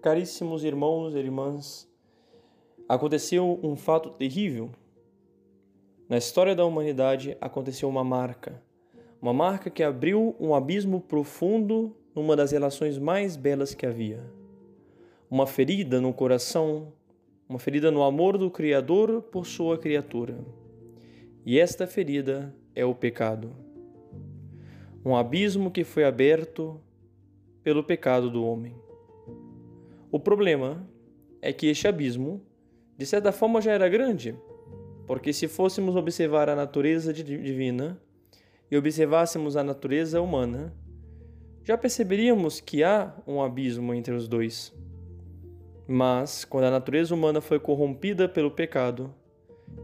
Caríssimos irmãos e irmãs, aconteceu um fato terrível. Na história da humanidade aconteceu uma marca, uma marca que abriu um abismo profundo numa das relações mais belas que havia. Uma ferida no coração, uma ferida no amor do Criador por sua criatura. E esta ferida é o pecado. Um abismo que foi aberto pelo pecado do homem. O problema é que este abismo, de certa forma, já era grande, porque se fôssemos observar a natureza divina e observássemos a natureza humana, já perceberíamos que há um abismo entre os dois. Mas, quando a natureza humana foi corrompida pelo pecado,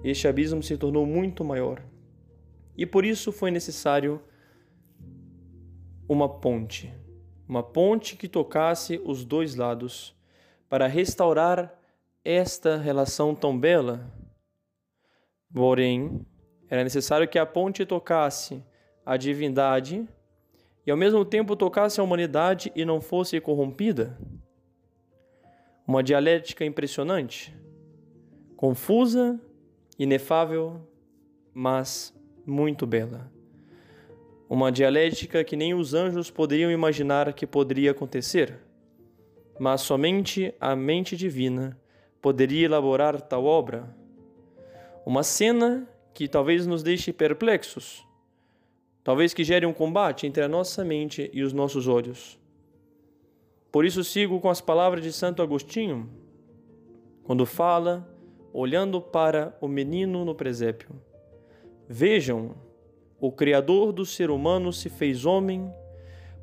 este abismo se tornou muito maior. E por isso foi necessário uma ponte, uma ponte que tocasse os dois lados para restaurar esta relação tão bela. Porém, era necessário que a ponte tocasse a divindade e ao mesmo tempo tocasse a humanidade e não fosse corrompida. Uma dialética impressionante, confusa, inefável, mas muito bela. Uma dialética que nem os anjos poderiam imaginar que poderia acontecer mas somente a mente divina poderia elaborar tal obra. Uma cena que talvez nos deixe perplexos, talvez que gere um combate entre a nossa mente e os nossos olhos. Por isso sigo com as palavras de Santo Agostinho, quando fala, olhando para o menino no presépio: Vejam, o Criador do ser humano se fez homem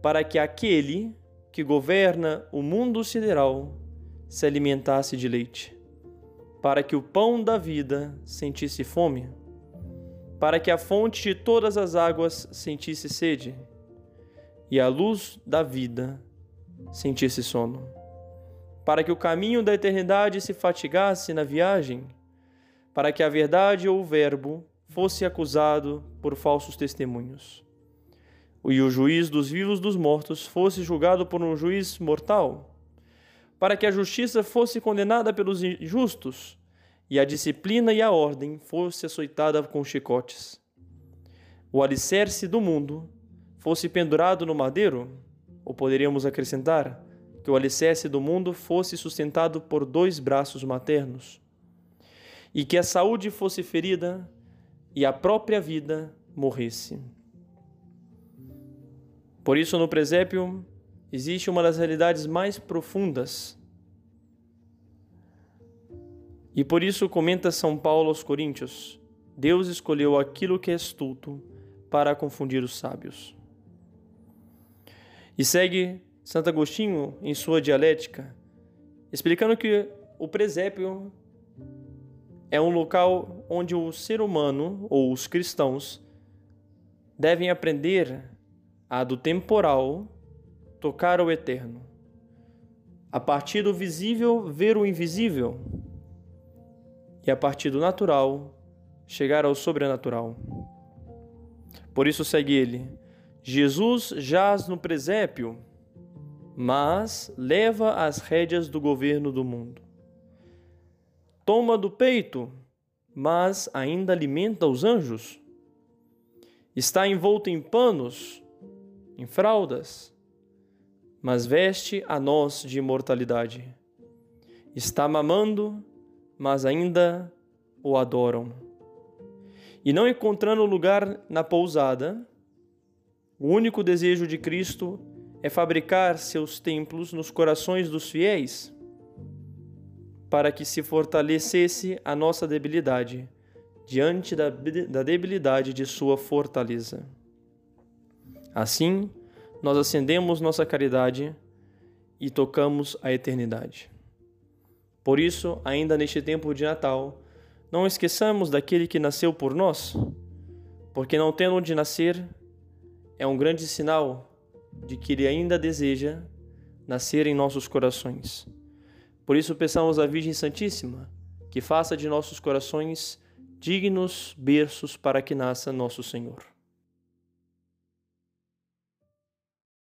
para que aquele que governa o mundo sideral se alimentasse de leite, para que o pão da vida sentisse fome, para que a fonte de todas as águas sentisse sede, e a luz da vida sentisse sono, para que o caminho da eternidade se fatigasse na viagem, para que a verdade ou o Verbo fosse acusado por falsos testemunhos e o juiz dos vivos dos mortos fosse julgado por um juiz mortal, para que a justiça fosse condenada pelos injustos e a disciplina e a ordem fosse açoitada com chicotes. O alicerce do mundo fosse pendurado no madeiro, ou poderíamos acrescentar que o alicerce do mundo fosse sustentado por dois braços maternos, e que a saúde fosse ferida e a própria vida morresse. Por isso, no presépio, existe uma das realidades mais profundas. E por isso comenta São Paulo aos Coríntios: Deus escolheu aquilo que é estulto para confundir os sábios. E segue Santo Agostinho em sua dialética, explicando que o presépio é um local onde o ser humano ou os cristãos devem aprender a do temporal tocar o eterno. A partir do visível, ver o invisível. E a partir do natural, chegar ao sobrenatural. Por isso segue ele: Jesus jaz no presépio, mas leva as rédeas do governo do mundo. Toma do peito, mas ainda alimenta os anjos. Está envolto em panos, em fraldas, mas veste a nós de imortalidade. Está mamando, mas ainda o adoram. E não encontrando lugar na pousada, o único desejo de Cristo é fabricar seus templos nos corações dos fiéis, para que se fortalecesse a nossa debilidade diante da, da debilidade de sua fortaleza. Assim, nós acendemos nossa caridade e tocamos a eternidade. Por isso, ainda neste tempo de Natal, não esqueçamos daquele que nasceu por nós, porque não tendo onde nascer, é um grande sinal de que ele ainda deseja nascer em nossos corações. Por isso, peçamos à Virgem Santíssima que faça de nossos corações dignos berços para que nasça nosso Senhor.